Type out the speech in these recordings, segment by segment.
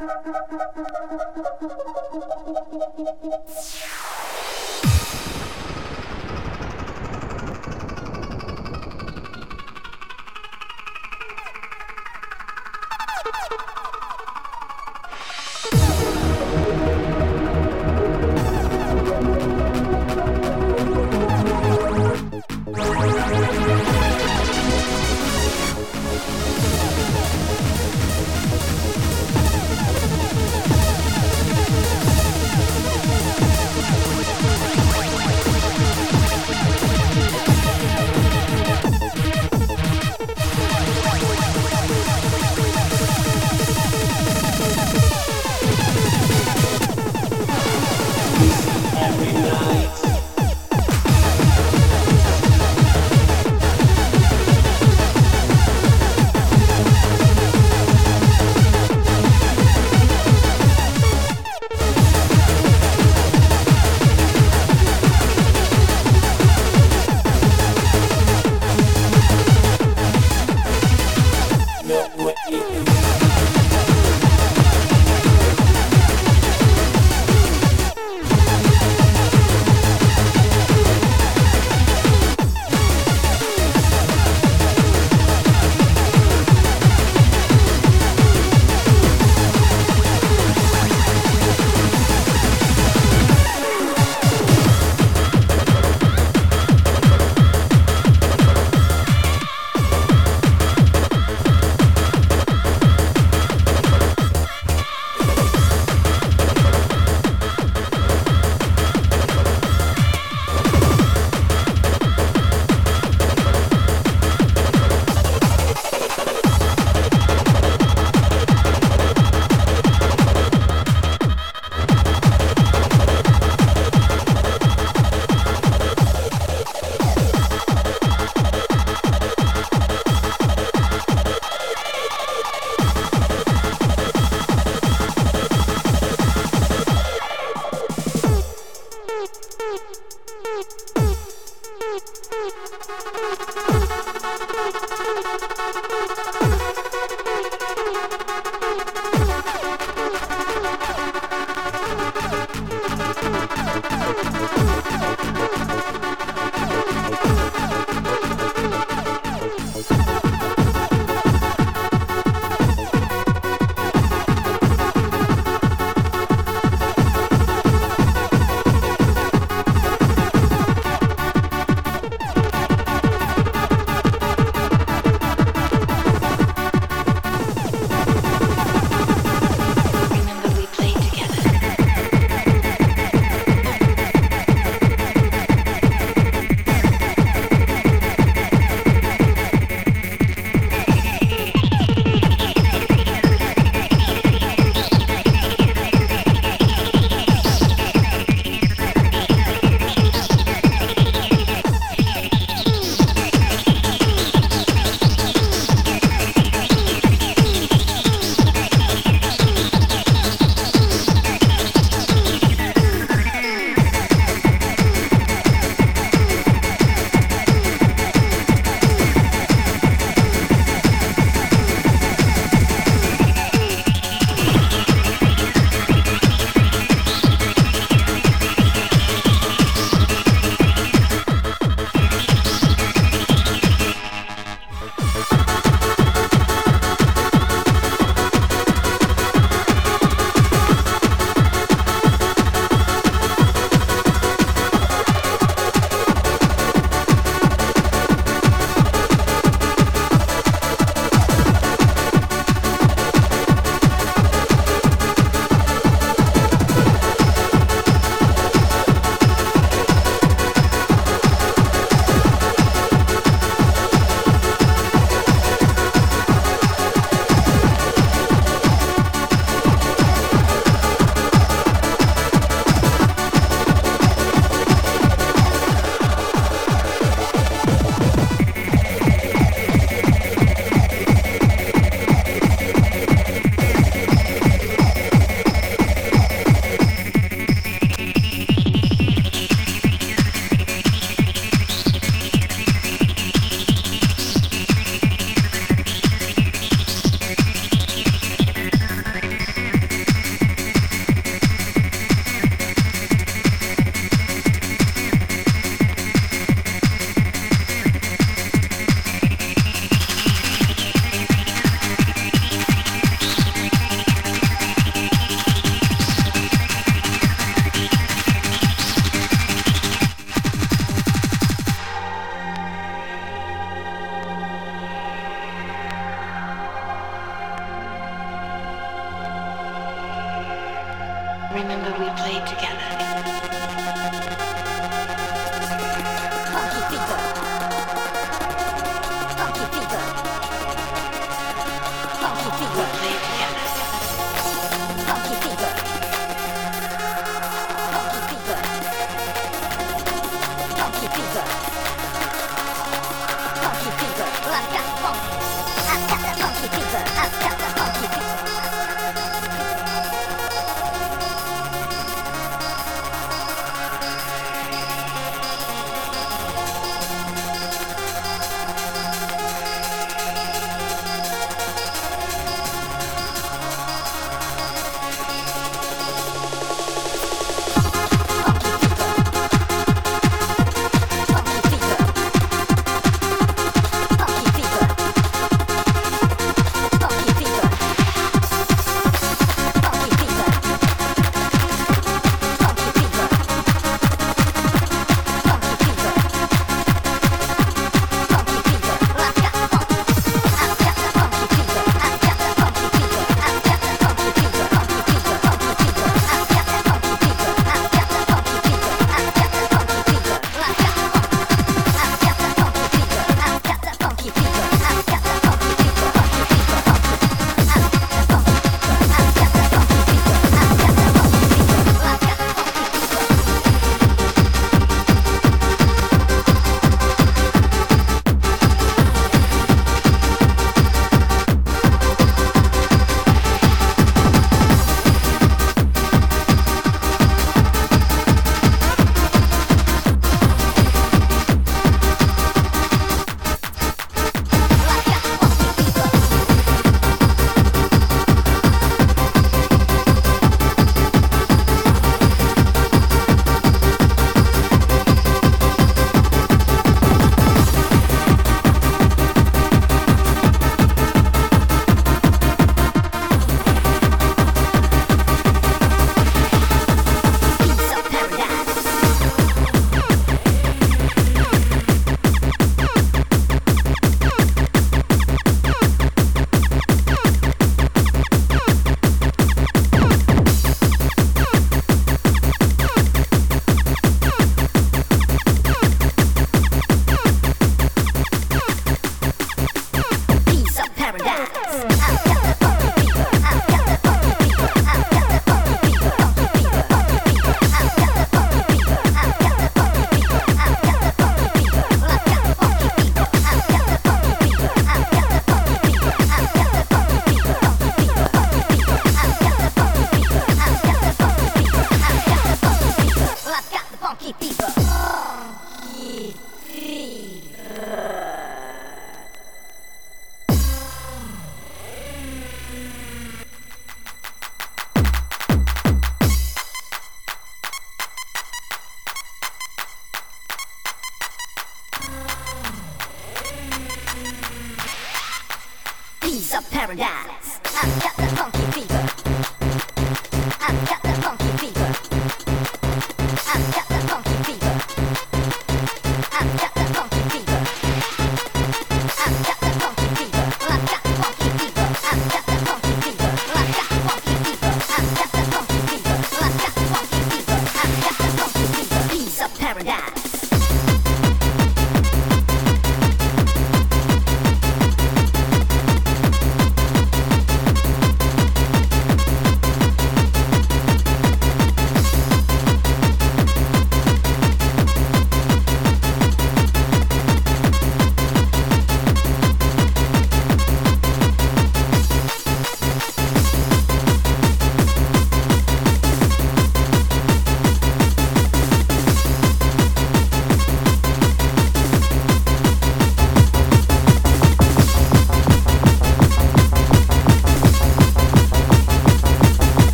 you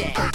day.